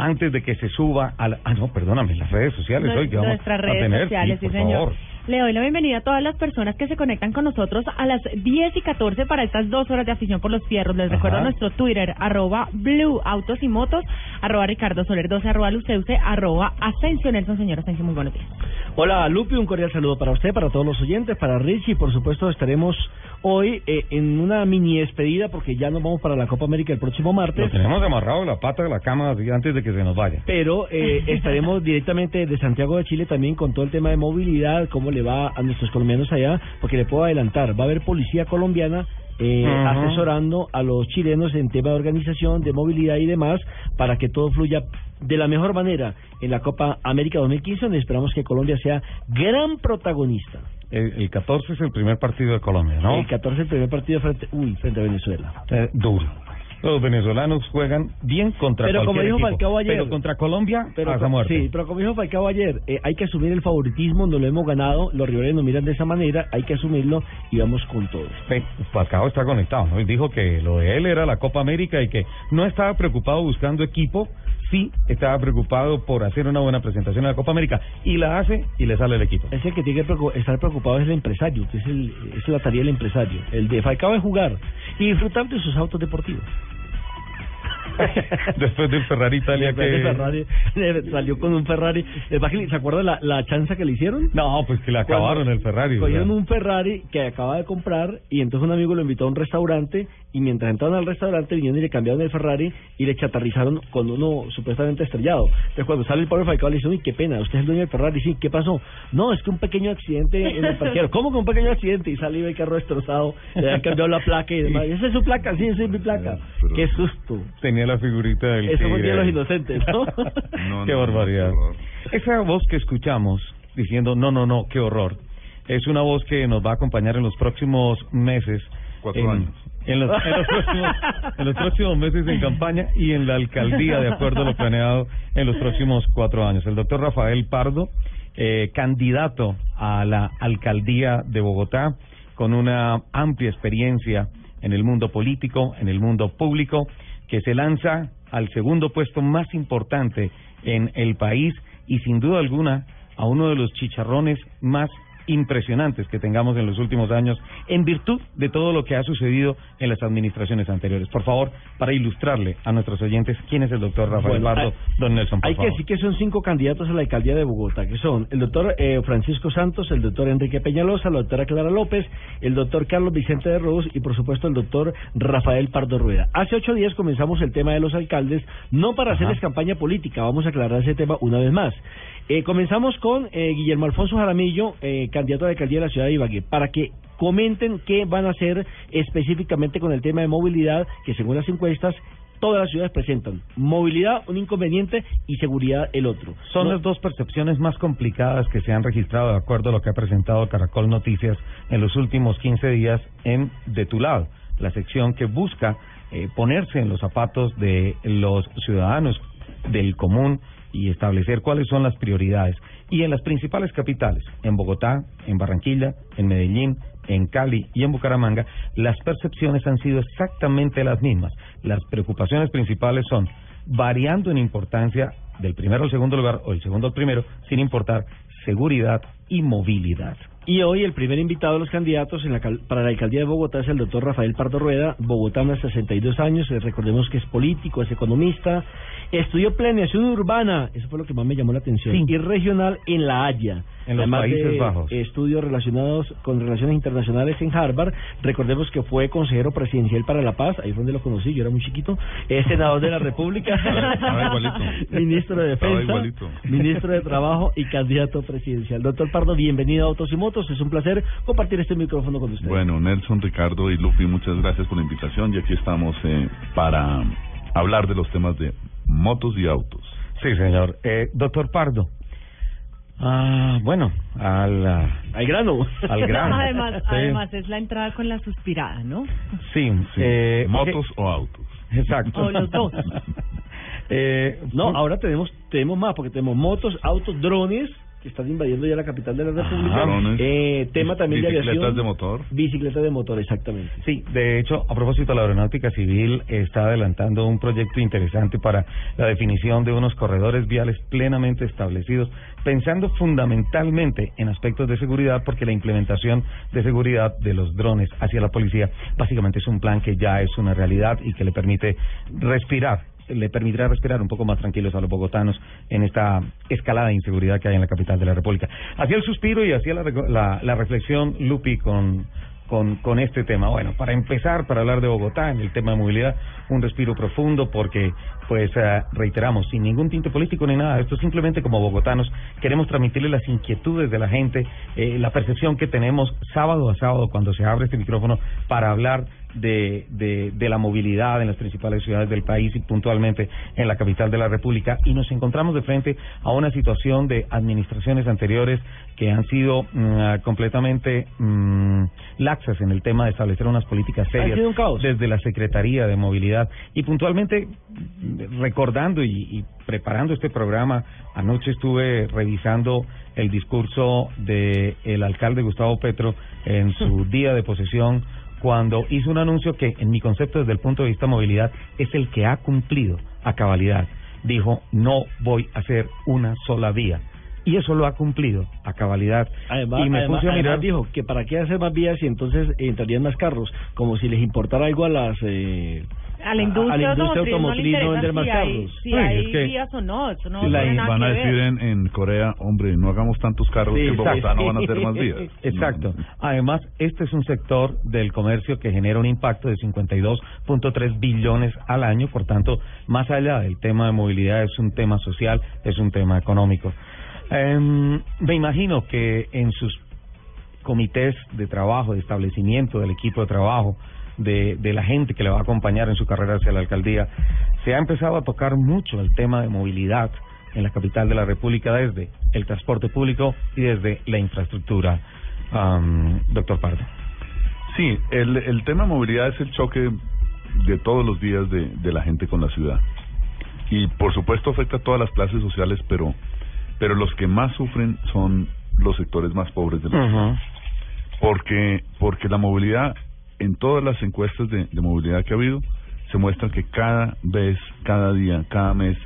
antes de que se suba a la... Ah, no, perdóname, las redes sociales hoy que vamos Nuestras a redes tener. sociales, sí, por señor. favor. Le doy la bienvenida a todas las personas que se conectan con nosotros a las 10 y 14 para estas dos horas de afición por los fierros. Les Ajá. recuerdo nuestro Twitter, arroba Blue Autos y Motos, arroba Ricardo Soler 12, arroba Luceuse, arroba Ascensión Nelson. Señor Ascensión, muy buenos días. Hola Lupi, un cordial saludo para usted, para todos los oyentes, para Richie, por supuesto estaremos hoy eh, en una mini despedida porque ya nos vamos para la Copa América el próximo Lo martes. tenemos amarrado la pata de la cama antes de que se nos vaya. Pero eh, estaremos directamente de Santiago de Chile también con todo el tema de movilidad, cómo le va a nuestros colombianos allá, porque le puedo adelantar, va a haber policía colombiana eh, asesorando a los chilenos en tema de organización, de movilidad y demás, para que todo fluya de la mejor manera en la Copa América 2015, donde esperamos que Colombia sea gran protagonista. El, el 14 es el primer partido de Colombia, ¿no? El 14 el primer partido frente, uy, frente a Venezuela. Eh, duro. Los venezolanos juegan bien contra Pero como dijo Falcao ayer- pero contra Colombia Pero, hasta muerte. Sí, pero como dijo Falcao ayer, eh, hay que asumir el favoritismo, no lo hemos ganado, los rivales nos miran de esa manera, hay que asumirlo y vamos con todo. Falcao está conectado, ¿no? Él dijo que lo de él era la Copa América y que no estaba preocupado buscando equipo, sí estaba preocupado por hacer una buena presentación en la Copa América y la hace y le sale el equipo. Es el que tiene que estar preocupado es el empresario, que es, el, es la tarea del empresario. El de Falcao es jugar y disfrutar de sus autos deportivos. Después del Ferrari Italia Después que... de Ferrari, salió con un Ferrari. ¿Se acuerda la, la chanza que le hicieron? No, pues que le acabaron Cuando el Ferrari. Cogieron ¿verdad? un Ferrari que acaba de comprar y entonces un amigo lo invitó a un restaurante y mientras entraron al restaurante vinieron y le cambiaron el Ferrari y le chatarrizaron con uno supuestamente estrellado. Entonces cuando sale el pobre Falcao le dice, uy, qué pena, usted es el dueño del Ferrari. Sí, ¿qué pasó? No, es que un pequeño accidente en el parqueadero. ¿Cómo que un pequeño accidente? Y sale el carro destrozado, le habían cambiado la placa y demás. ¿Esa es su placa? Sí, esa es mi placa. Pero- Qué susto. Tenía la figurita del Eso fue el Día de los inocentes, ¿no? No, qué no, barbaridad. qué. Esa voz que escuchamos diciendo no, no, no, qué horror, es una voz que nos va a acompañar en los próximos meses. Cuatro en, años. En los, en los próximos, en los próximos meses en campaña y en la alcaldía, de acuerdo a lo planeado en los próximos cuatro años. El doctor Rafael Pardo, eh, candidato a la alcaldía de Bogotá, con una amplia experiencia en el mundo político, en el mundo público, que se lanza al segundo puesto más importante en el país y sin duda alguna a uno de los chicharrones más impresionantes que tengamos en los últimos años en virtud de todo lo que ha sucedido en las administraciones anteriores. Por favor, para ilustrarle a nuestros oyentes quién es el doctor Rafael Bueno, Pardo, hay- don Nelson, por Hay que decir que son cinco candidatos a la alcaldía de Bogotá, que son el doctor eh, Francisco Santos, el doctor Enrique Peñalosa, la doctora Clara López, el doctor Carlos Vicente de Ruz y por supuesto el doctor Rafael Pardo Rueda. Hace ocho días comenzamos el tema de los alcaldes, no para Ajá. hacerles campaña política, vamos a aclarar ese tema una vez más. Eh, comenzamos con eh, Guillermo Alfonso Jaramillo, eh, candidato a la alcaldía de la ciudad de Ibagué, para que comenten qué van a hacer específicamente con el tema de movilidad, que según las encuestas todas las ciudades presentan. Movilidad, un inconveniente, y seguridad, el otro. Son No- las dos percepciones más complicadas que se han registrado de acuerdo a lo que ha presentado Caracol Noticias en los últimos 15 días en De tu lado, la sección que busca eh, ponerse en los zapatos de los ciudadanos del común y establecer cuáles son las prioridades. Y en las principales capitales, en Bogotá, en Barranquilla, en Medellín, en Cali y en Bucaramanga, las percepciones han sido exactamente las mismas. Las preocupaciones principales son variando en importancia del primero al segundo lugar o el segundo al primero, sin importar seguridad y movilidad. Y hoy el primer invitado de los candidatos en la cal- para la alcaldía de Bogotá es el doctor Rafael Pardo Rueda, bogotano de 62 años, eh, recordemos que es político, es economista, estudió planeación urbana, eso fue lo que más me llamó la atención, Sí. y regional en La Haya. En los Además Países de Bajos. Estudios relacionados con relaciones internacionales en Harvard, recordemos que fue consejero presidencial para la paz, ahí fue donde lo conocí, yo era muy chiquito, es senador de la República, ministro de Defensa, ministro de Trabajo y candidato presidencial. Doctor Pardo, bienvenido a Autos y Motos. Es un placer compartir este micrófono con usted. Bueno, Nelson, Ricardo y Lupi, muchas gracias por la invitación y aquí estamos eh, para hablar de los temas de motos y autos. Sí, señor. Eh, doctor Pardo. Ah, bueno, al, ah, Al grano. al grano. además, Sí. además es la entrada con la suspirada, ¿no? Sí, Sí. eh, ¿Motos o autos? Exacto. O los dos. eh, No, ahora tenemos tenemos más, porque tenemos motos, autos, drones que están invadiendo ya la capital de la República. drones, eh, tema también de bicicletas aviación. de motor. Bicicletas de motor, exactamente. Sí, de hecho, a propósito, la Aeronáutica Civil está adelantando un proyecto interesante para la definición de unos corredores viales plenamente establecidos, pensando fundamentalmente en aspectos de seguridad, porque la implementación de seguridad de los drones hacia la policía básicamente es un plan que ya es una realidad y que le permite respirar le permitirá respirar un poco más tranquilos a los bogotanos en esta escalada de inseguridad que hay en la capital de la República. Hacía el suspiro y hacía la, reflexión, Lupi, con, con, con este tema. Bueno, para empezar, para hablar de Bogotá, en el tema de movilidad, un respiro profundo porque, pues, eh, reiteramos, sin ningún tinte político ni nada, esto simplemente como bogotanos queremos transmitirle las inquietudes de la gente, eh, la percepción que tenemos sábado a sábado cuando se abre este micrófono para hablar de, de, de la movilidad en las principales ciudades del país y puntualmente en la capital de la República y nos encontramos de frente a una situación de administraciones anteriores que han sido mm, completamente mm, laxas en el tema de establecer unas políticas serias sido un caos. desde la Secretaría de Movilidad y puntualmente mm, recordando y, y preparando este programa anoche estuve revisando el discurso de el alcalde Gustavo Petro en su día de posesión cuando hizo un anuncio que en mi concepto desde el punto de vista de movilidad es el que ha cumplido a cabalidad. Dijo, no voy a hacer una sola vía. Y eso lo ha cumplido a cabalidad. Además, y me además- puse a mirar... dijo que para qué hacer más vías y entonces entrarían más carros, como si les importara algo a las eh, A la industria, a la industria automotriz, no vender más carros. si Ay, hay, si vías o no, eso no La- tiene nada van a decir en, en Corea, hombre, no hagamos tantos carros Sí, que en Bogotá no van a hacer más vías. Exacto. Además, este es un sector del comercio que genera un impacto de 52.3 billones al año, por tanto, más allá del tema de movilidad, es un tema social, es un tema económico. Em, me imagino que en sus comités de trabajo, de establecimiento del equipo de trabajo, de, de la gente que le va a acompañar en su carrera hacia la alcaldía, se ha empezado a tocar mucho el tema de movilidad en la capital de la República desde el transporte público y desde la infraestructura. Doctor Pardo. Sí, el, el tema movilidad es el choque de todos los días de, de la gente con la ciudad. Y por supuesto afecta a todas las clases sociales, pero, pero los que más sufren son los sectores más pobres de la ciudad. Porque, porque la movilidad, en todas las encuestas de, de movilidad que ha habido, se muestra que cada vez, cada día, cada mes,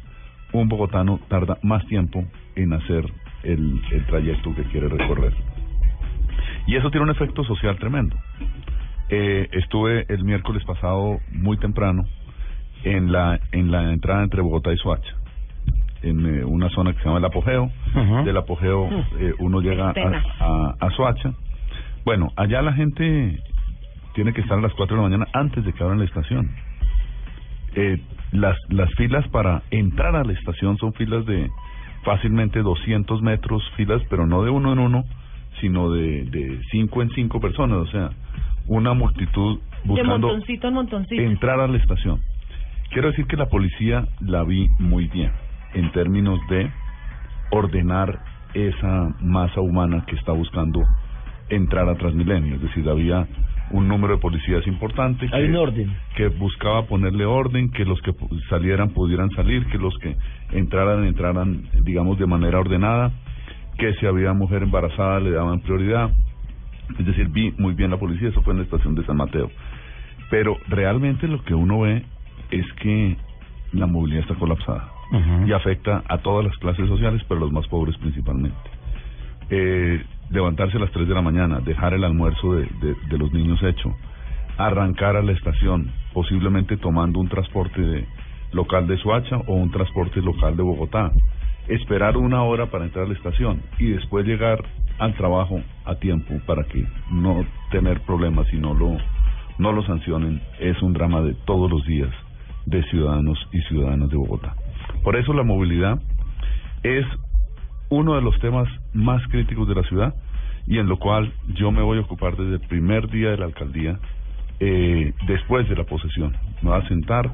un bogotano tarda más tiempo en hacer el, el trayecto que quiere recorrer. Y eso tiene un efecto social tremendo. Eh, estuve el miércoles pasado muy temprano en la en la entrada entre Bogotá y Soacha, en eh, una zona que se llama el Apogeo. Del Apogeo eh, uno llega a, a, a Soacha. Bueno, allá la gente tiene que estar a las 4 de la mañana antes de que abran la estación. Eh, las, las filas para entrar a la estación son filas de fácilmente 200 metros, filas, pero no de uno en uno, sino de, de cinco en cinco personas, o sea, una multitud De buscando montoncito en montoncito. entrar a la estación. Quiero decir que la policía la vi muy bien en términos de ordenar esa masa humana que está buscando entrar a Transmilenio, es decir, había un número de policías importante que, Hay un orden. que buscaba ponerle orden, que los que salieran pudieran salir, que los que entraran entraran, digamos, de manera ordenada, que si había mujer embarazada le daban prioridad. Es decir, vi muy bien la policía, eso fue en la estación de San Mateo. Pero realmente lo que uno ve es que la movilidad está colapsada y afecta a todas las clases sociales, pero a los más pobres principalmente. Eh, levantarse a las 3 de la mañana, dejar el almuerzo de, de, de los niños hecho, arrancar a la estación, posiblemente tomando un transporte de, local de Suacha o un transporte local de Bogotá, esperar una hora para entrar a la estación y después llegar al trabajo a tiempo para que no tener problemas y no lo, no lo sancionen, es un drama de todos los días de ciudadanos y ciudadanas de Bogotá. Por eso la movilidad es uno de los temas más críticos de la ciudad y en lo cual yo me voy a ocupar desde el primer día de la alcaldía, eh, después de la posesión. Me voy a sentar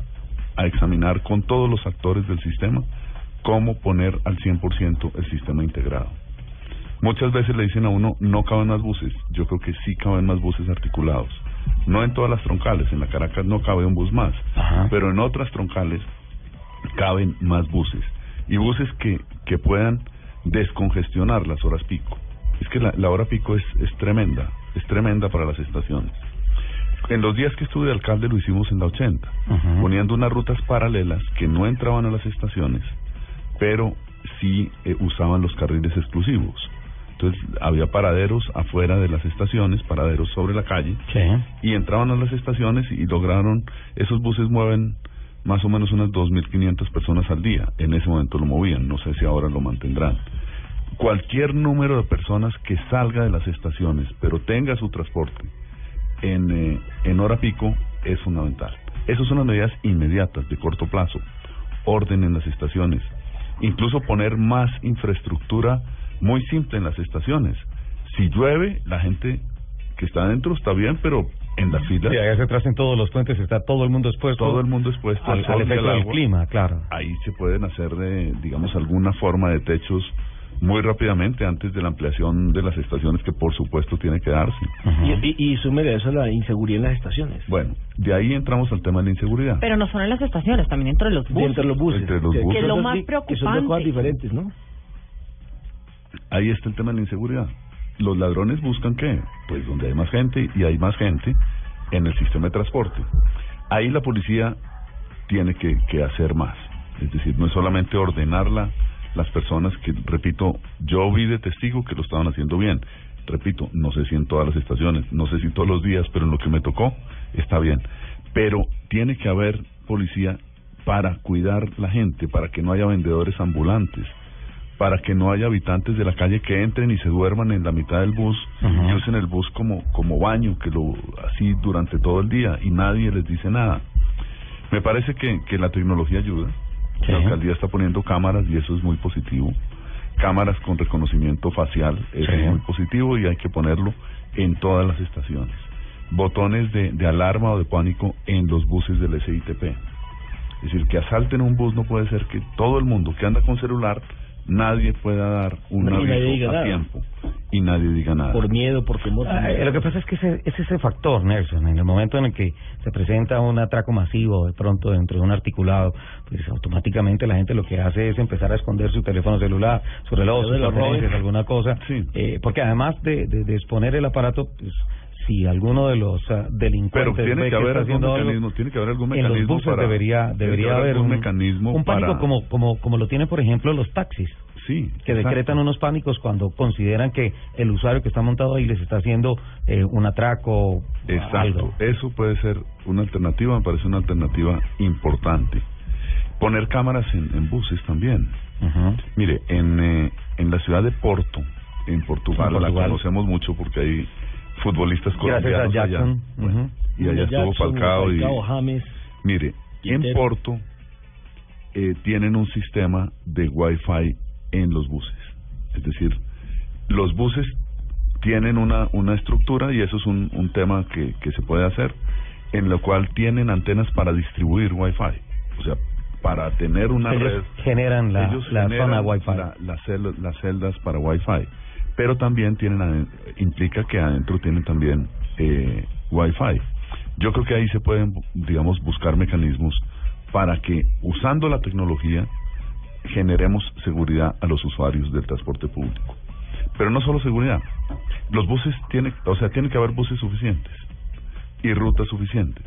a examinar con todos los actores del sistema cómo poner al 100% el sistema integrado. Muchas veces le dicen a uno, no caben más buses. Yo creo que sí caben más buses articulados. No en todas las troncales, en la Caracas no cabe un bus más, Ajá. pero en otras troncales caben más buses. Y buses que, que puedan descongestionar las horas pico. Es que la, la hora pico es, es tremenda, es tremenda para las estaciones. En los días que estuve de alcalde lo hicimos en la 80, Ujú. poniendo unas rutas paralelas que no entraban a las estaciones, pero sí eh, usaban los carriles exclusivos. Entonces había paraderos afuera de las estaciones, paraderos sobre la calle, Sí. y entraban a las estaciones y lograron, esos buses mueven más o menos unas 2.500 personas al día. En ese momento lo movían, no sé si ahora lo mantendrán. Cualquier número de personas que salga de las estaciones, pero tenga su transporte en, eh, en hora pico, es fundamental. Esas son las medidas inmediatas, de corto plazo. Orden en las estaciones. Incluso poner más infraestructura muy simple en las estaciones. Si llueve, la gente que está adentro está bien, pero en las filas Sí, hacia atrás en todos los puentes está todo el mundo expuesto todo el mundo expuesto al, al, sol al y efecto del agua. clima, claro. Ahí se pueden hacer, de, digamos, alguna forma de techos muy rápidamente antes de la ampliación de las estaciones que por supuesto tiene que darse. Y, y, y súmele a eso la inseguridad en las estaciones. Bueno, de ahí entramos al tema de la inseguridad. Pero no son en las estaciones, también dentro de los buses. Entre los buses. Entre los Que- buses. Que es lo más di- Que son dos preocupante. cosas diferentes, ¿no? Ahí está el tema de la inseguridad. Los ladrones buscan qué? Pues donde hay más gente y hay más gente en el sistema de transporte. Ahí la policía tiene que, hacer más. Es decir, no es solamente ordenarla las personas que, repito, yo vi de testigo que lo estaban haciendo bien. Repito, no sé si en todas las estaciones, no sé si todos los días, pero en lo que me tocó está bien. Pero tiene que haber policía para cuidar la gente, para que no haya vendedores ambulantes, para que no haya habitantes de la calle que entren y se duerman en la mitad del bus Ujú. y usen el bus como, como baño, que lo así durante todo el día y nadie les dice nada. Me parece que, que la tecnología ayuda. Sí. La alcaldía está poniendo cámaras y eso es muy positivo. Cámaras con reconocimiento facial, eso Sí. es muy positivo y hay que ponerlo en todas las estaciones. Botones de, de alarma o de pánico en los buses del SITP. Es decir, que asalten un bus no puede ser que todo el mundo que anda con celular, nadie pueda dar un diga aviso a nada. tiempo y nadie diga nada. Por miedo, por temor. Ah, eh, lo que pasa es que ese, es ese factor, Nelson. En el momento en el que se presenta un atraco masivo de pronto dentro de un articulado, pues automáticamente la gente lo que hace es empezar a esconder su teléfono celular, su reloj, Lo sus alguna cosa. Sí. Eh, porque además de, de, de exponer el aparato, pues si alguno de los Pero delincuentes tiene ve que haber está algún algo, mecanismo, tiene que haber algún en los mecanismo buses para debería tiene que debería haber algún un mecanismo un pánico para- como como como lo tienen por ejemplo los taxis sí, que exacto. decretan unos pánicos cuando consideran que el usuario que está montado ahí les está haciendo eh, un atraco Exacto, algo. eso puede ser una alternativa, me parece una alternativa importante. Poner cámaras en, en buses también. Mire, en, eh, en la ciudad de Porto, en Portugal, En Portugal. la conocemos mucho porque hay futbolistas Gracias a colombianos allá. Y allá estuvo Jackson, Falcao y... Falcao, James. Mire, en. Porto eh, tienen un sistema de Wi-Fi en los buses. Es decir, los buses tienen una, una estructura y eso es un, un tema que, que se puede hacer, en lo cual tienen antenas para distribuir Wi-Fi. O sea, para tener una Ellos red. generan la, ellos la generan zona Wi-Fi. la- las, cel- las celdas para Wi-Fi. Pero también tienen implica que adentro tienen también eh, Wi-Fi. Yo creo que ahí se pueden, digamos, buscar mecanismos para que, usando la tecnología, generemos seguridad a los usuarios del transporte público. Pero no solo seguridad. Los buses tienen, o sea, tiene que haber buses suficientes y rutas suficientes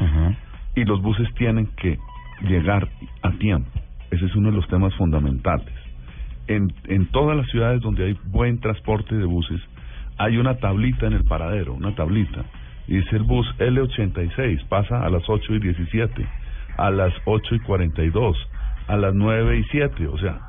y los buses tienen que llegar a tiempo. Ese es uno de los temas fundamentales. En, en todas las ciudades donde hay buen transporte de buses, hay una tablita en el paradero, una tablita. Y dice el bus L86, pasa a las 8 y 17, a las 8 y 42, a las 9 y 7, o sea,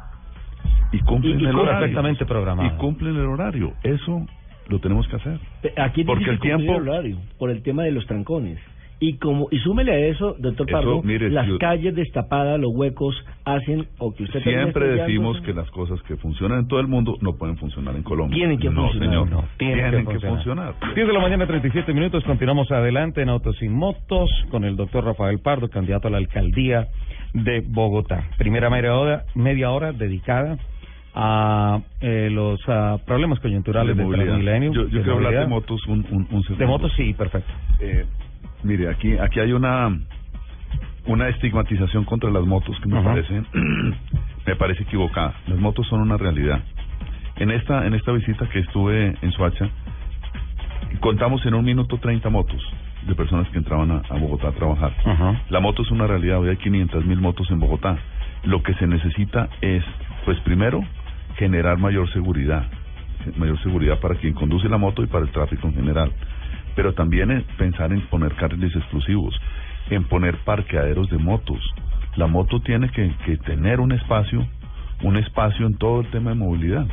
y cumplen Y- y el horario. perfectamente programado. Y cumplen el horario. Eso lo tenemos que hacer. Aquí Porque el tiempo- el horario por el tema de los trancones. Y como y súmele a eso, doctor Eso, Pardo, mire, las calles destapadas, los huecos hacen o que usted Siempre decimos que las cosas que funcionan en todo el mundo no pueden funcionar en Colombia. Tienen que no, funcionar. señor. No, tienen, que, funcionar. 10 de la mañana, 37 minutos. Continuamos adelante en Autos y Motos con el doctor Rafael Pardo, candidato a la alcaldía de Bogotá. Primera media hora, media hora dedicada a eh, los ah, problemas coyunturales De del. Transmilenio. Yo, yo de quiero hablar de motos un, un, un segundo. De motos, sí, perfecto. Eh, mire, aquí aquí hay una una estigmatización contra las motos que me Ajá. parece me parece equivocada. Las motos son una realidad. En esta, en esta visita que estuve en Suacha, contamos en un minuto 30 motos de personas que entraban a, a Bogotá a trabajar. Ajá. La moto es una realidad, hoy hay 500 mil motos en Bogotá. Lo que se necesita es, pues primero, generar mayor seguridad, mayor seguridad para quien conduce la moto y para el tráfico en general. Pero también es pensar en poner carriles exclusivos, en poner parqueaderos de motos. La moto tiene que, que tener un espacio, un espacio en todo el tema de movilidad.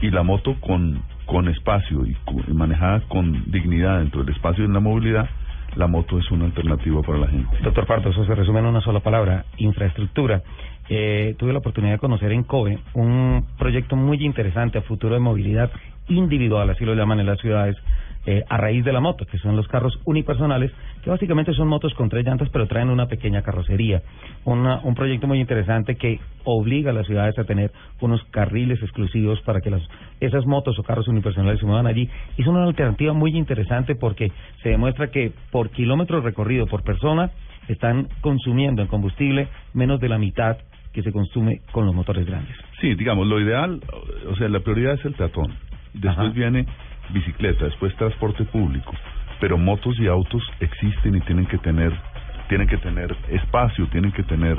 Y la moto con, con espacio y, y manejada con dignidad dentro del espacio y en la movilidad, la moto es una alternativa para la gente. Doctor Parto, eso se resume en una sola palabra, infraestructura. Eh, tuve la oportunidad de conocer en COVE un proyecto muy interesante a futuro de movilidad individual, así lo llaman en las ciudades, eh, a raíz de la moto, que son los carros unipersonales, que básicamente son motos con tres llantas, pero traen una pequeña carrocería. Una- un proyecto muy interesante que obliga a las ciudades a tener unos carriles exclusivos para que las, esas motos o carros unipersonales se muevan allí. Y es una alternativa muy interesante porque se demuestra que por kilómetro recorrido por persona están consumiendo en combustible menos de la mitad que se consume con los motores grandes. Sí, digamos, lo ideal, o sea, la prioridad es el peatón. Después Ajá. viene bicicleta, después transporte público. Pero motos y autos existen y tienen que tener, tienen que tener espacio, tienen que tener,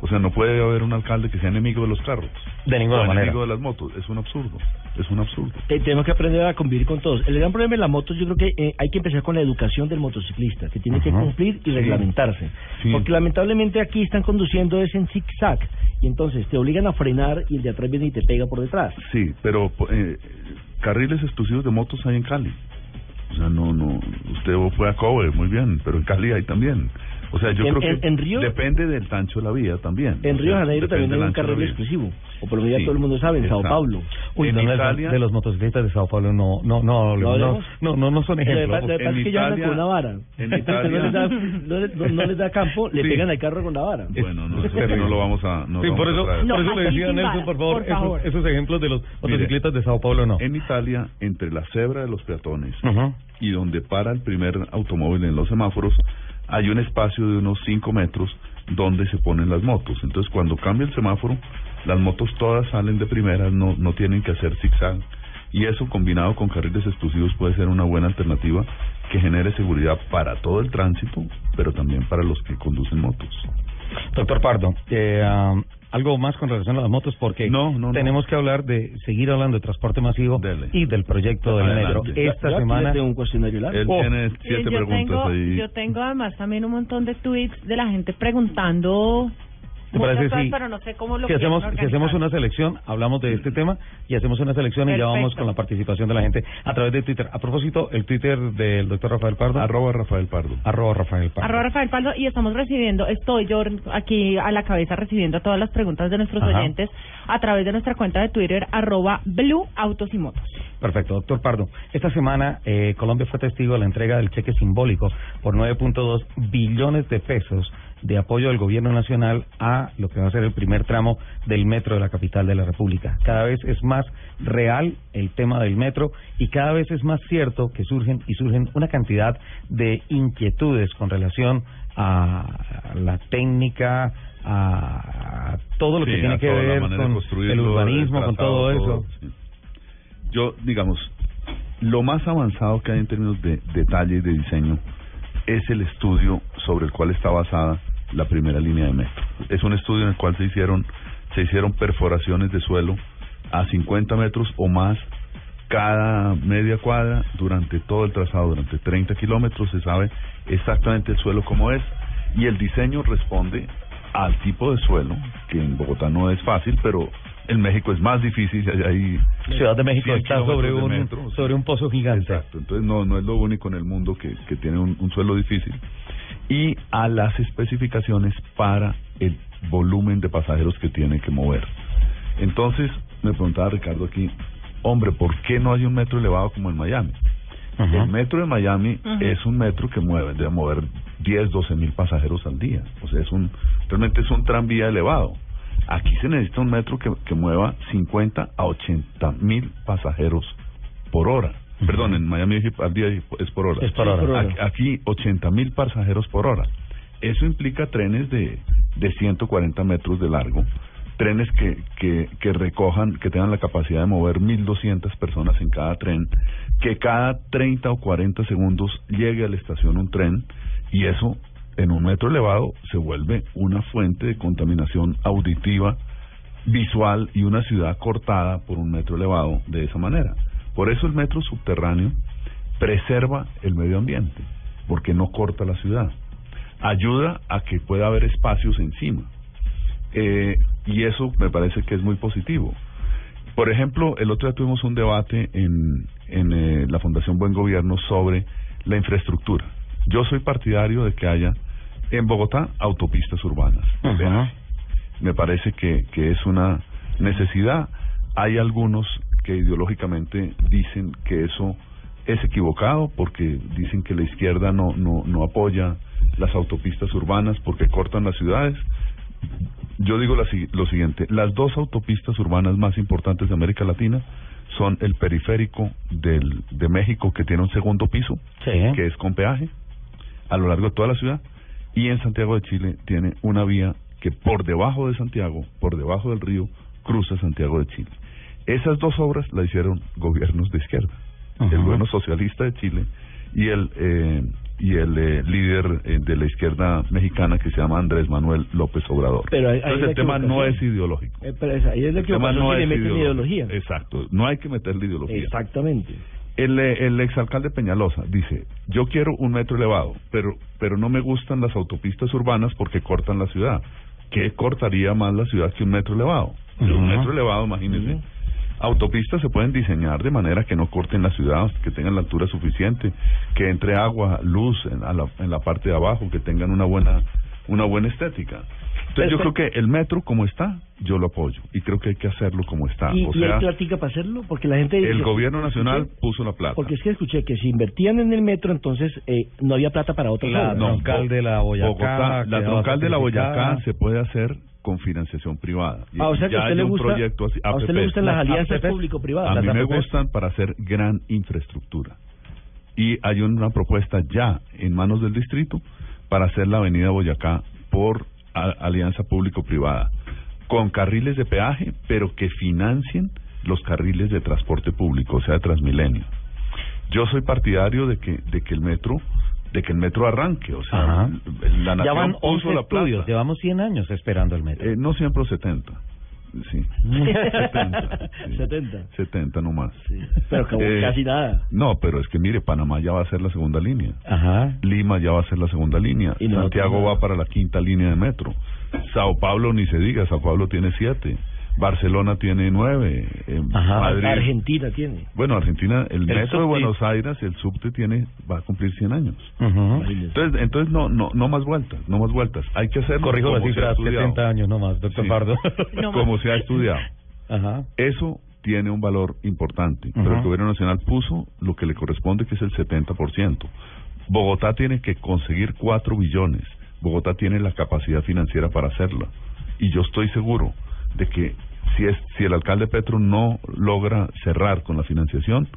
o sea, no puede haber un alcalde que sea enemigo de los carros. De ninguna o manera. enemigo de las motos. Es un absurdo, es un absurdo. Te- tenemos que aprender a convivir con todos. El gran problema de la moto, yo creo que eh, hay que empezar con la educación del motociclista, que tiene que cumplir y Sí. reglamentarse. Sí. Porque lamentablemente aquí están conduciendo es en zig-zag, y entonces te obligan a frenar y el de atrás viene y te pega por detrás. Sí, pero eh, carriles exclusivos de motos hay en Cali. O sea, no, no, usted fue a Kobe, muy bien, pero en Cali hay también. O sea, yo En- creo en- que en Río- depende del ancho de la vía también. En Río de Janeiro también hay un carril exclusivo, o por lo menos Sí, todo el mundo sabe, en Sao está. Paulo. Uy, En no, Italia- de los motociclistas de Sao Paulo no, no, no, ¿No no, no, no, no son ejemplos. lo que pasa En es que Italia- con una vara. en Italia- no, les da, no, les- no- les da campo, le Sí. pegan al carro con la vara. Bueno, no, eso no lo vamos a... No Sí, lo por vamos eso, a traer. No, por eso le decía Nelson, por favor, por favor. Esos, esos ejemplos de los motociclistas de Sao Paulo no. En Italia, entre la cebra de los peatones y donde para el primer automóvil en los semáforos, hay un espacio de unos 5 metros donde se ponen las motos. Entonces, cuando cambia el semáforo, las motos todas salen de primera, no, no tienen que hacer zigzag. Y eso combinado con carriles exclusivos puede ser una buena alternativa que genere seguridad para todo el tránsito, pero también para los que conducen motos. Doctor Pardo, eh, algo más con relación a las motos porque No, no, no. tenemos que hablar de seguir hablando de transporte masivo Dele. y del proyecto del. Ya- Esta semana un cuestionario largo. Él Oh. tiene siete yo preguntas tengo, ahí. yo tengo además también un montón de tweets de la gente preguntando ¿Te muchas parece cosas, si, pero no sé cómo lo si hacemos, si hacemos una selección, hablamos de este tema y hacemos una selección y ya vamos Perfecto. con la participación de la gente a través de Twitter. A propósito, el Twitter del doctor Rafael Pardo. Arroba Rafael Pardo. Arroba Rafael Pardo. Arroba Rafael Paldo y estamos recibiendo, estoy yo aquí a la cabeza recibiendo todas las preguntas de nuestros Ajá. oyentes a través de nuestra cuenta de Twitter arroba Blue Autos y Motos. Perfecto, doctor Pardo. Esta semana eh, Colombia fue testigo de la entrega del cheque simbólico por 9.2 billones de pesos de apoyo del gobierno nacional a lo que va a ser el primer tramo del metro de la capital de la República. Cada vez es más real el tema del metro y cada vez es más cierto que surgen y surgen una cantidad de inquietudes con relación a la técnica, a todo lo que tiene que ver con el el urbanismo, con todo eso. sí. Yo, digamos, lo más avanzado que hay en términos de detalle y de diseño es el estudio sobre el cual está basada la primera línea de metro. Es un estudio en el cual se hicieron se hicieron perforaciones de suelo a 50 metros o más cada media cuadra durante todo el trazado, durante 30 kilómetros, se sabe exactamente el suelo como es y el diseño responde al tipo de suelo, que en Bogotá no es fácil, pero en México es más difícil, allá hay Ciudad de México 100 está sobre un metro, sobre un pozo gigante. Exacto, entonces no, no es lo único en el mundo que, que tiene un, un suelo difícil. Y a las especificaciones para el volumen de pasajeros que tiene que mover. Entonces, me preguntaba Ricardo aquí, hombre, ¿por qué no hay un metro elevado como en Miami? El metro de Miami es un metro que mueve, debe mover 10, 12 mil pasajeros al día. O sea, es un, realmente es un tranvía elevado. Aquí se necesita un metro que, que mueva 50 a 80 mil pasajeros por hora. Perdón, en Miami al día es por hora. Es por hora. aquí 80 mil pasajeros por hora. Eso implica trenes de, de 140 metros de largo, trenes que, que, que recojan, que tengan la capacidad de mover 1.200 personas en cada tren, que cada 30 o 40 segundos llegue a la estación un tren y eso en un metro elevado se vuelve una fuente de contaminación auditiva, visual y una ciudad cortada por un metro elevado de esa manera. Por eso el metro subterráneo preserva el medio ambiente, porque no corta la ciudad. Ayuda a que pueda haber espacios encima. Eh, y eso me parece que es muy positivo. Por ejemplo, el otro día tuvimos un debate en, en eh, la Fundación Buen Gobierno sobre la infraestructura. Yo soy partidario de que haya en Bogotá autopistas urbanas. Me parece que, que es una necesidad. Hay algunos que ideológicamente dicen que eso es equivocado porque dicen que la izquierda no, no, no apoya las autopistas urbanas porque cortan las ciudades. Yo digo la lo siguiente, las dos autopistas urbanas más importantes de América Latina son el periférico del, de México que tiene un segundo piso, Sí. que es con peaje, a lo largo de toda la ciudad, y en Santiago de Chile tiene una vía que por debajo de Santiago, por debajo del río, cruza Santiago de Chile. Esas dos obras las hicieron gobiernos de izquierda, el gobierno socialista de Chile y el eh, y el eh, líder eh, de la izquierda mexicana que se llama Andrés Manuel López Obrador. Pero Entonces la el tema no es ideológico. Eh, pero ahí es la El tema no que le es meten ideología. ideología. Exacto, no hay que meterle ideología. Exactamente. El, eh, el exalcalde Peñalosa dice, yo quiero un metro elevado, pero, pero no me gustan las autopistas urbanas porque cortan la ciudad. ¿Qué cortaría más la ciudad que un metro elevado? Un metro elevado, imagínense. Autopistas se pueden diseñar de manera que no corten la ciudad, que tengan la altura suficiente, que entre agua, luz en, a la, en la parte de abajo, que tengan una buena una buena estética. Entonces yo creo que el metro como está, yo lo apoyo y creo que hay que hacerlo como está. ¿Y, o y hay platica para hacerlo? Porque la gente... el gobierno nacional escuché- puso la plata. Porque es que escuché que si invertían en el metro, entonces eh, no había plata para otros La. No, troncal de la Boyacá. Bogotá, la troncal de la Boyacá se puede hacer con financiación privada. Ah, o sea que a ya usted hay le un gusta, proyecto así, a usted le gustan las Las alianzas público-privadas. A mí me APP. gustan para hacer gran infraestructura. Y hay una propuesta ya en manos del distrito para hacer la avenida Boyacá por a- alianza público-privada, con carriles de peaje, pero que financien los carriles de transporte público, o sea, de Transmilenio. Yo soy partidario de que de que el metro de que el metro arranque, o sea, Ajá. la Ya nación van puso 11 la plata. estudios, llevamos 100 años esperando el metro. Eh, no siempre 70. Sí. 70. sí. 70. 70 nomás. Pero como Eh, casi nada. No, pero es que mire, Panamá ya va a ser la segunda línea. Ajá. Lima ya va a ser la segunda línea. Y Santiago va para la quinta línea de metro. Sao Paulo ni se diga, Sao Paulo tiene siete. Barcelona tiene nueve. eh, Ajá. Madrid. Argentina tiene. Bueno, Argentina, el, metro de. Buenos Aires, el subte tiene, va a cumplir 100 años. Imagínese. Entonces, entonces no, no, no más vueltas, no más vueltas. Hay que hacerlo Corrijo la como se ha cifra, estudiado. 70 años nomás, doctor Sí. Pardo. No como más. se ha estudiado. Ajá. Eso tiene un valor importante, pero el gobierno nacional puso lo que le corresponde, que es el 70%. Bogotá tiene que conseguir 4 billones. Bogotá tiene la capacidad financiera para hacerlo. Y yo estoy seguro de que si es si el alcalde Petro no logra cerrar con la financiación,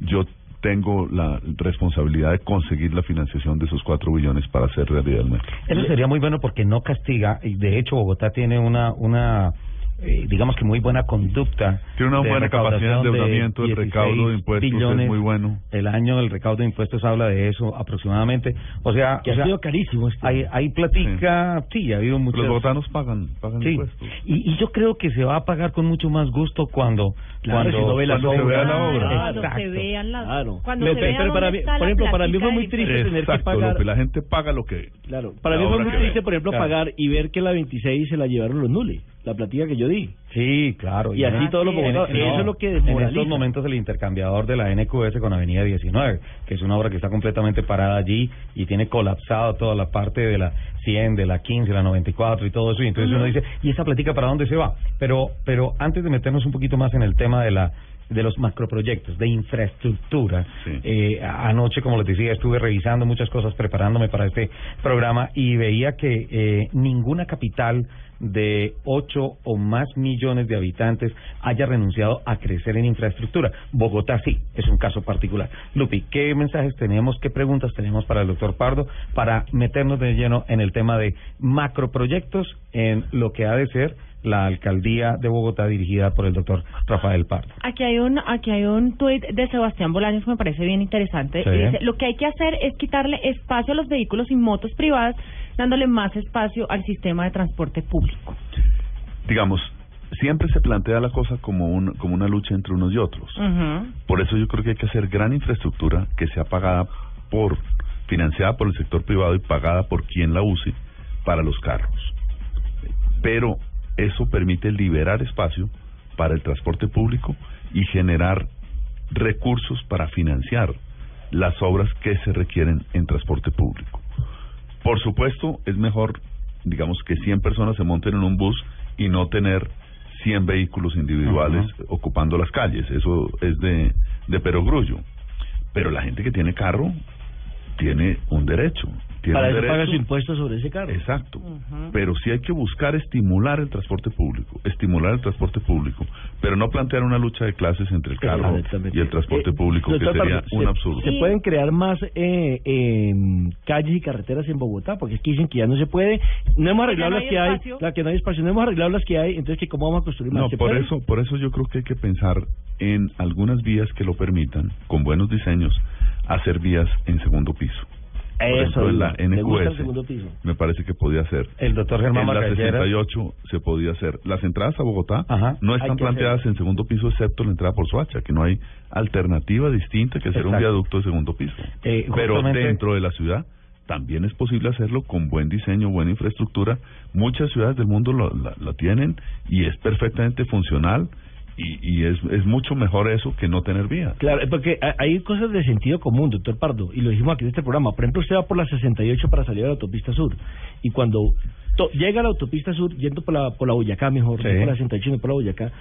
yo tengo la responsabilidad de conseguir la financiación de esos 4 billones para hacer realidad el metro. Eso sería muy bueno porque no castiga y de hecho Bogotá tiene una una eh, digamos que muy buena conducta. Tiene una de buena capacidad de endeudamiento, el 16 recaudo de impuestos es muy bueno. El año del recaudo de impuestos habla de eso aproximadamente. O sea, Que o ha sea, sido carísimo este. hay hay platica, sí, ha habido muchos Los bogotanos pagan, pagan Sí, impuestos. y, y yo creo que se va a pagar con mucho más gusto cuando Claro, cuando, si no cuando se vea la obra. Cuando Exacto. se vean las... Claro. Cuando se pero para mí- por ejemplo, para mí fue muy triste impuesto. tener que Exacto, pagar- López, la gente paga lo que... Claro. Para mí fue muy que triste, por ejemplo, Claro. pagar y ver que la 26 se la llevaron los nules, la platica que yo di. Sí, claro. Y así todos los sí, bogotanos. En- Eso no, es lo que En estos momentos el intercambiador de la NQS con Avenida 19, que es una obra que está completamente parada allí y tiene colapsado toda la parte de la 100, de la 15, la 94 y todo eso. Y entonces uno dice, ¿y esa platica para dónde se va? Pero, pero antes de meternos un poquito más en el tema de la de los macroproyectos, de infraestructura. Sí. Eh, anoche, como les decía, estuve revisando muchas cosas, preparándome para este programa y veía que eh, ninguna capital de 8 o más millones de habitantes haya renunciado a crecer en infraestructura. Bogotá sí, es un caso particular. Lupi, ¿qué mensajes tenemos, qué preguntas tenemos para el doctor Pardo para meternos de lleno en el tema de macroproyectos en lo que ha de ser la alcaldía de Bogotá dirigida por el doctor Rafael Pardo. Aquí hay un aquí hay un tuit de Sebastián Bolaños que me parece bien interesante. Sí. Dice, lo que hay que hacer es quitarle espacio a los vehículos y motos privadas, dándole más espacio al sistema de transporte público. Digamos, siempre se plantea la cosa como, un, como una lucha entre unos y otros. Por eso yo creo que hay que hacer gran infraestructura que sea pagada por, financiada por el sector privado y pagada por quien la use para los carros. Pero eso permite liberar espacio para el transporte público y generar recursos para financiar las obras que se requieren en transporte público. Por supuesto, es mejor, digamos, que 100 personas se monten en un bus y no tener 100 vehículos individuales ocupando las calles. Eso es de, de perogrullo. Pero la gente que tiene carro tiene un derecho. Tiene Para un eso paga su impuesto sobre ese carro. Exacto. Pero sí hay que buscar estimular el transporte público, estimular el transporte público, pero no plantear una lucha de clases entre el carro y el transporte Eh, público, que sería Pardo, un se- absurdo. Se pueden crear más eh, eh, calles y carreteras en Bogotá, porque es que dicen que ya no se puede. No hemos arreglado no las que hay, espacio. la que no hay espacio, no hemos arreglado las que hay, entonces que cómo vamos a construir más. No, ¿Se por puede? eso, por eso yo creo que hay que pensar en algunas vías que lo permitan, con buenos diseños, hacer vías en segundo piso. Por Eso, ejemplo, en la me gusta el NQS segundo piso. me parece que podía ser. El doctor Germán en la Margalleras 68 se podía hacer. Las entradas a Bogotá Ajá. no Hay están que planteadas en segundo piso excepto la entrada por Soacha, que no hay alternativa distinta que hacer un Exacto. viaducto de segundo piso. Eh, Pero justamente- dentro de la ciudad también es posible hacerlo con buen diseño, buena infraestructura. Muchas ciudades del mundo lo- la, la tienen y es perfectamente funcional y, y es, es mucho mejor eso que no tener vía. Claro, porque ha- hay cosas de sentido común, doctor Pardo, y lo dijimos aquí en este programa. Por ejemplo, usted va por la 68 para salir a la autopista sur, y cuando to- llega a la autopista sur, yendo por la, por la Boyacá, mejor, Sí. no por la 68, no por la Boyacá,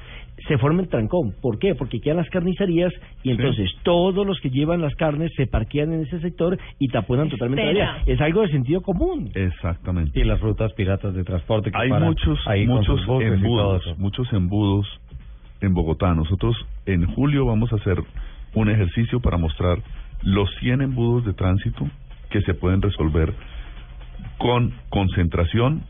se forma el trancón. ¿Por qué? Porque quedan las carnicerías, y entonces todos los que llevan las carnes se parquean en ese sector y taponan totalmente la vía. Es algo de sentido común. Exactamente. y las rutas piratas de transporte que Hay paran muchos, ahí muchos y embudos, muchos embudos en Bogotá. Nosotros en julio vamos a hacer un ejercicio para mostrar los 100 embudos de tránsito que se pueden resolver con concentración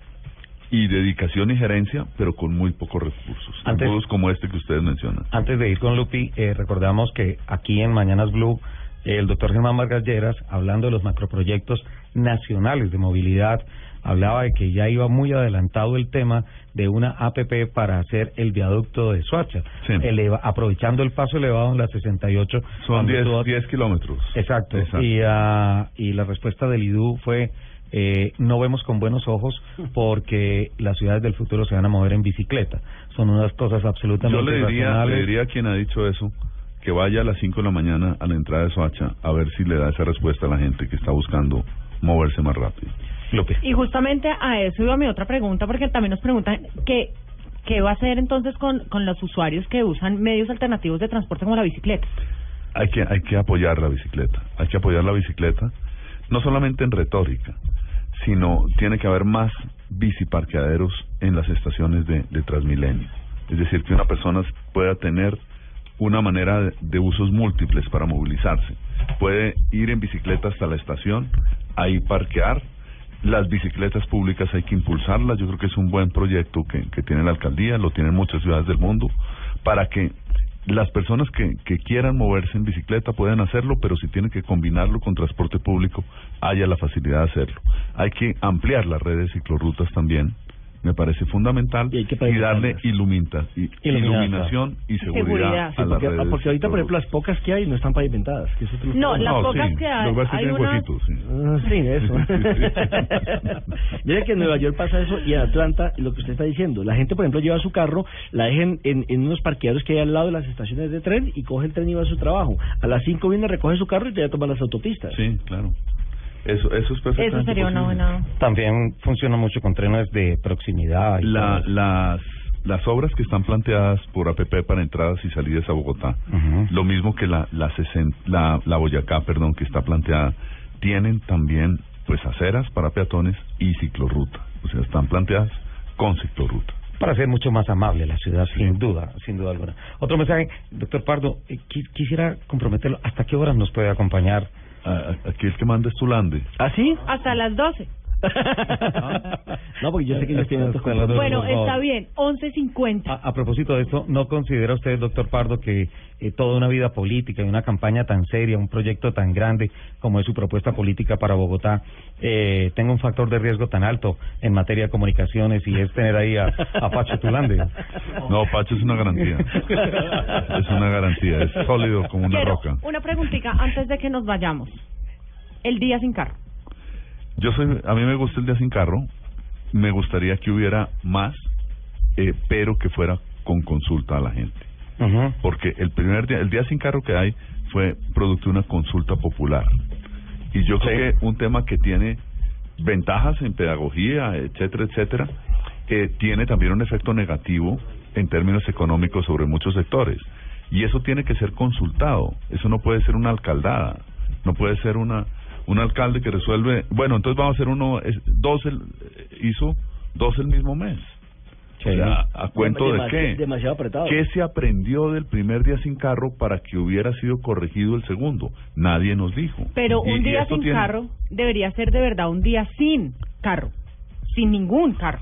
y dedicación y gerencia, pero con muy pocos recursos. Antes- embudos como este que ustedes mencionan. Antes de ir con Lupi, eh, recordamos que aquí en Mañanas Blue, eh, el doctor Germán Margalleras, hablando de los macroproyectos nacionales de movilidad, hablaba de que ya iba muy adelantado el tema de una APP para hacer el viaducto de Sí. eleva- aprovechando el paso elevado en la 68. Son cuando 10, tú- 10 kilómetros. Exacto. Exacto. Y, ah, y la respuesta del IDU fue, eh, no vemos con buenos ojos porque las ciudades del futuro se van a mover en bicicleta. Son unas cosas absolutamente Yo le diría, racionales. le diría a quien ha dicho eso que vaya a las 5 de la mañana a la entrada de Soacha a ver si le da esa respuesta a la gente que está buscando moverse más rápido. Y justamente a eso iba mi otra pregunta, porque también nos preguntan que qué va a hacer entonces con, con los usuarios que usan medios alternativos de transporte como la bicicleta. Hay que, hay que apoyar la bicicleta, hay que apoyar la bicicleta, no solamente en retórica, sino tiene que haber más biciparqueaderos en las estaciones de, de Transmilenio. Es decir, que una persona pueda tener una manera de usos múltiples para movilizarse. Puede ir en bicicleta hasta la estación, ahí parquear. Las bicicletas públicas hay que impulsarlas. Yo creo que es un buen proyecto que, que tiene la alcaldía, lo tienen muchas ciudades del mundo, para que las personas que, que quieran moverse en bicicleta puedan hacerlo, pero si tienen que combinarlo con transporte público, haya la facilidad de hacerlo. Hay que ampliar las redes ciclorrutas también, me parece fundamental, Y hay que darle y- iluminación y seguridad, Seguridad. Sí, a las porque, redes ah, porque ahorita, por ejemplo, las pocas que hay no están pavimentadas. Que eso No, las No, pocas sí, que hay- lo que pasa es que hay tienen unas- huequitos, sí. Ah, sí, eso. Mira que en Nueva York pasa eso y en Atlanta, lo que usted está diciendo, la gente, por ejemplo, lleva su carro, la dejen en, en unos parqueaderos que hay al lado de las estaciones de tren y coge el tren y va a su trabajo. A las 5 viene, recoge su carro y te va a tomar las autopistas. Sí, claro. Eso, eso es perfectamente Eso sería una buena... También funciona mucho con trenes de proximidad. y La, todo. las, las obras que están planteadas por APP para entradas y salidas a Bogotá, Ujú. lo mismo que la, la, sesen- la, la Boyacá, perdón, que está planteada, tienen también pues aceras para peatones y ciclorruta. O sea, están planteadas con ciclorruta. para hacer mucho más amable la ciudad, sin duda, sin duda alguna. Otro mensaje, doctor Pardo, eh, qui- quisiera comprometerlo, ¿hasta qué horas nos puede acompañar? A- a- Aquí el que manda es Tulande. ¿Ah, sí? Hasta las 12. no, porque yo sé que ellos tienen otros Bueno, está bien, 11.50. A, a propósito de esto, ¿no considera usted, doctor Pardo, que eh, toda una vida política y una campaña tan seria, un proyecto tan grande como es su propuesta política para Bogotá, eh, tenga un factor de riesgo tan alto en materia de comunicaciones y es tener ahí a, a Pacho Tulande? No, Pacho es una garantía. Es una garantía, es sólido como una Quiero roca. una preguntita antes de que nos vayamos. El día sin carro. Yo soy, a mí me gusta el día sin carro. Me gustaría que hubiera más, eh, pero que fuera con consulta a la gente. Ujú. Porque el primer día, el día sin carro que hay fue producto de una consulta popular. Y yo creo que un tema que tiene ventajas en pedagogía, etcétera, etcétera, eh, tiene también un efecto negativo en términos económicos sobre muchos sectores. Y eso tiene que ser consultado. Eso no puede ser una alcaldada. No puede ser una un alcalde que resuelve. Bueno, entonces vamos a hacer uno, es, dos el, hizo dos el mismo mes. O sea, ¿a cuento de qué? Demasiado apretado. ¿Qué se aprendió del primer día sin carro para que hubiera sido corregido el segundo? Nadie nos dijo. Pero Y- un y día sin tiene- carro debería ser de verdad un día sin carro. Sin ningún carro.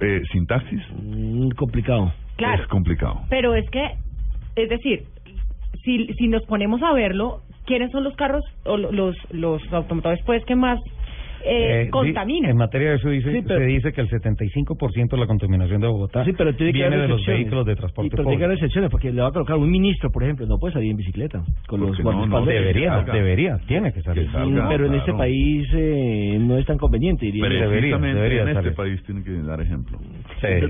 Eh, sin taxis Mm, complicado. Claro. es complicado. Pero es que, es decir, si, si nos ponemos a verlo, ¿quiénes son los carros o lo- los, los automotores pues que más eh, Eh, contaminan? En materia de eso dice, Sí, pero- se dice que el 75% de la contaminación de Bogotá Sí, pero tiene que viene de los vehículos de transporte pero tiene que haber público. excepciones, porque le va a colocar un ministro, por ejemplo, no puede salir en bicicleta con los no, no. Debería, salga. debería, tiene que salir. Que salga. Pero en claro. este país eh, no es tan conveniente, diría Pero debería, debería en este salir. país tiene que dar ejemplo.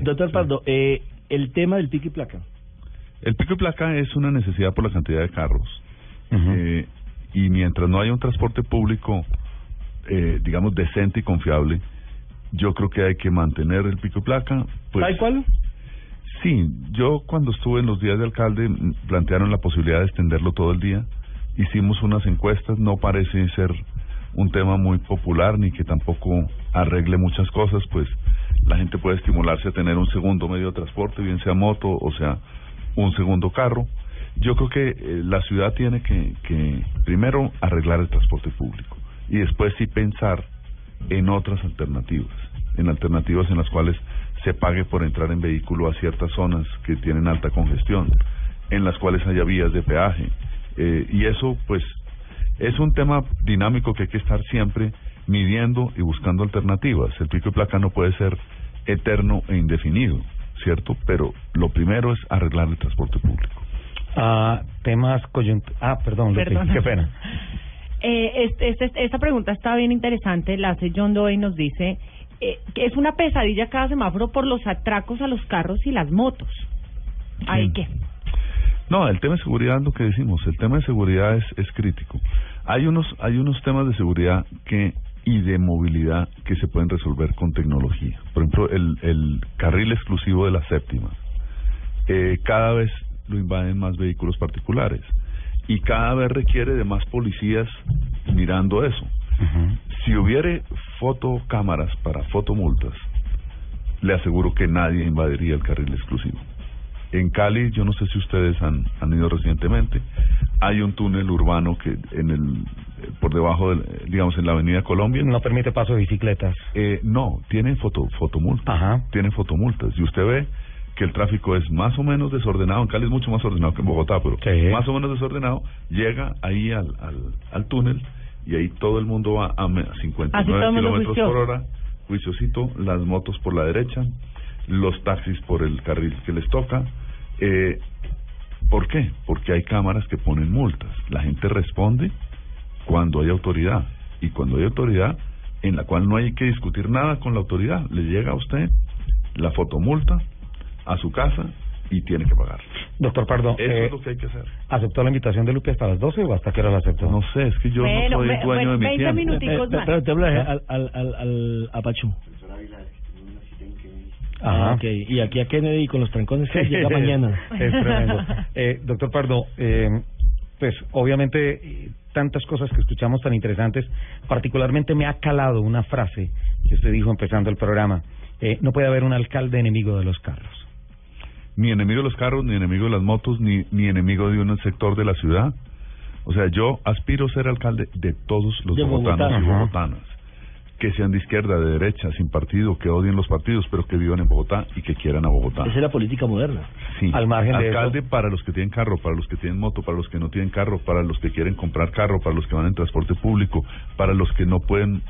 Doctor sí. Pardo, eh, el tema del pico y placa. El pico y placa es una necesidad por la cantidad de carros. Eh, y mientras no haya un transporte público, eh, digamos, decente y confiable, yo creo que hay que mantener el pico y placa. Pues, ¿Tal cual? Sí, yo cuando estuve en los días de alcalde mm, plantearon la posibilidad de extenderlo todo el día. Hicimos unas encuestas, no parece ser un tema muy popular ni que tampoco arregle muchas cosas, pues la gente puede estimularse a tener un segundo medio de transporte, bien sea moto o sea un segundo carro. Yo creo que eh, la ciudad tiene que, que primero arreglar el transporte público y después sí pensar en otras alternativas, en alternativas en las cuales se pague por entrar en vehículo a ciertas zonas que tienen alta congestión, en las cuales haya vías de peaje. Eh, y eso, pues, es un tema dinámico que hay que estar siempre midiendo y buscando alternativas. El pico y placa no puede ser eterno e indefinido, ¿cierto? Pero lo primero es arreglar el transporte público. Ah, temas coyunt... Ah, perdón, Perdona. qué pena. Eh, este- este- esta pregunta está bien interesante, la hace John Doe y nos dice eh, que es una pesadilla cada semáforo por los atracos a los carros y las motos. ¿Ahí Sí. qué? No, el tema de seguridad es lo que decimos, el tema de seguridad es, es crítico. Hay unos, hay unos temas de seguridad que y de movilidad que se pueden resolver con tecnología. Por ejemplo, el, el carril exclusivo de la séptima. Eh, cada vez lo invaden más vehículos particulares y cada vez requiere de más policías mirando eso. Si hubiere fotocámaras para fotomultas, le aseguro que nadie invadiría el carril exclusivo. En Cali, yo no sé si ustedes han, han ido recientemente, hay un túnel urbano que en el por debajo, del, digamos, en la Avenida Colombia. No permite paso de bicicletas. Eh, no, tienen foto, fotomultas. Ajá. Tienen fotomultas. Y usted ve que el tráfico es más o menos desordenado. En Cali es mucho más ordenado que en Bogotá, pero Sí. más o menos desordenado. Llega ahí al, al, al túnel y ahí todo el mundo va a me- a Así 59 todo el mundo kilómetros por hora. Juiciosito, las motos por la derecha, los taxis por el carril que les toca. Eh, ¿Por qué? Porque hay cámaras que ponen multas. La gente responde cuando hay autoridad. Y cuando hay autoridad, en la cual no hay que discutir nada con la autoridad, le llega a usted la fotomulta a su casa y tiene que pagar. Doctor Pardo, Eso eh, es lo que hay que hacer. ¿aceptó la invitación de Lupi hasta las 12 o hasta qué hora la aceptó? No sé, es que yo Bueno, no soy dueño ve- de mi 20 tiempo. minuticos Eh, más. pero te hablo al, al, al, al Apachu. Ajá. Ah. Y aquí a Kennedy con los trancones que llega mañana. Es tremendo. Eh, doctor Pardo, eh, pues obviamente eh, tantas cosas que escuchamos tan interesantes, particularmente me ha calado una frase que usted dijo empezando el programa. Eh, no puede haber un alcalde enemigo de los carros. Ni enemigo de los carros, ni enemigo de las motos, ni, ni enemigo de un sector de la ciudad. O sea, yo aspiro a ser alcalde de todos los De bogotanos Bogotá. y bogotanas. que sean de izquierda, de derecha, sin partido, que odien los partidos, pero que vivan en Bogotá y que quieran a Bogotá. Esa es la política moderna. Sí. Al margen de Alcalde para los que tienen carro, para los que tienen moto, para los que no tienen carro, para los que quieren comprar carro, para los que van en transporte público, para los que no pueden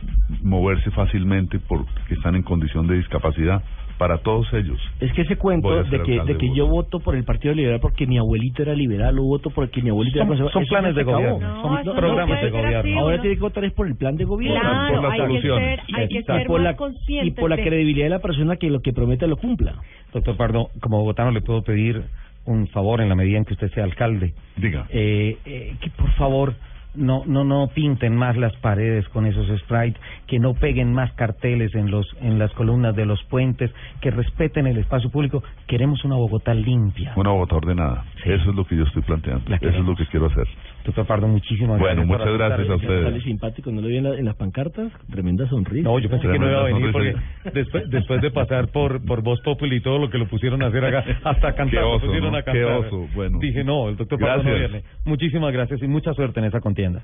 moverse fácilmente porque están en condición de discapacidad, para todos ellos. Es que ese cuento de que, de que de yo voto por el Partido Liberal porque mi abuelito era liberal o voto porque mi abuelito era Son- conservador, son planes de gobierno, No, son no programas de gobierno. Ahora tiene que votar es por el plan de gobierno. Claro, por las hay que ser, hay que ser y por, más la, y por la credibilidad de la persona que lo que promete lo cumpla. Doctor Pardo, como bogotano le puedo pedir un favor en la medida en que usted sea alcalde. Diga. Eh, eh, que por favor no no no pinten más las paredes con esos sprites, que no peguen más carteles en los en las columnas de los puentes, que respeten el espacio público. Queremos una Bogotá limpia. Una Bogotá ordenada. Sí. Eso es lo que yo estoy planteando. La Eso es lo que quiero hacer. Doctor Pardo, muchísimas Bueno, gracias. por muchas gracias a ustedes. Sale simpático, ¿no lo vi en, la- en las pancartas? Tremenda sonrisa. No, yo pensé que no iba a venir porque sonrisa. después, después de pasar por por Voz Populi y todo lo que lo pusieron a hacer acá, hasta cantar Qué lo oso, pusieron ¿no? a Qué cantar. oso, bueno. Dije, no, el doctor Pardo no Gracias. viene. Muchísimas gracias y mucha suerte en esa contienda.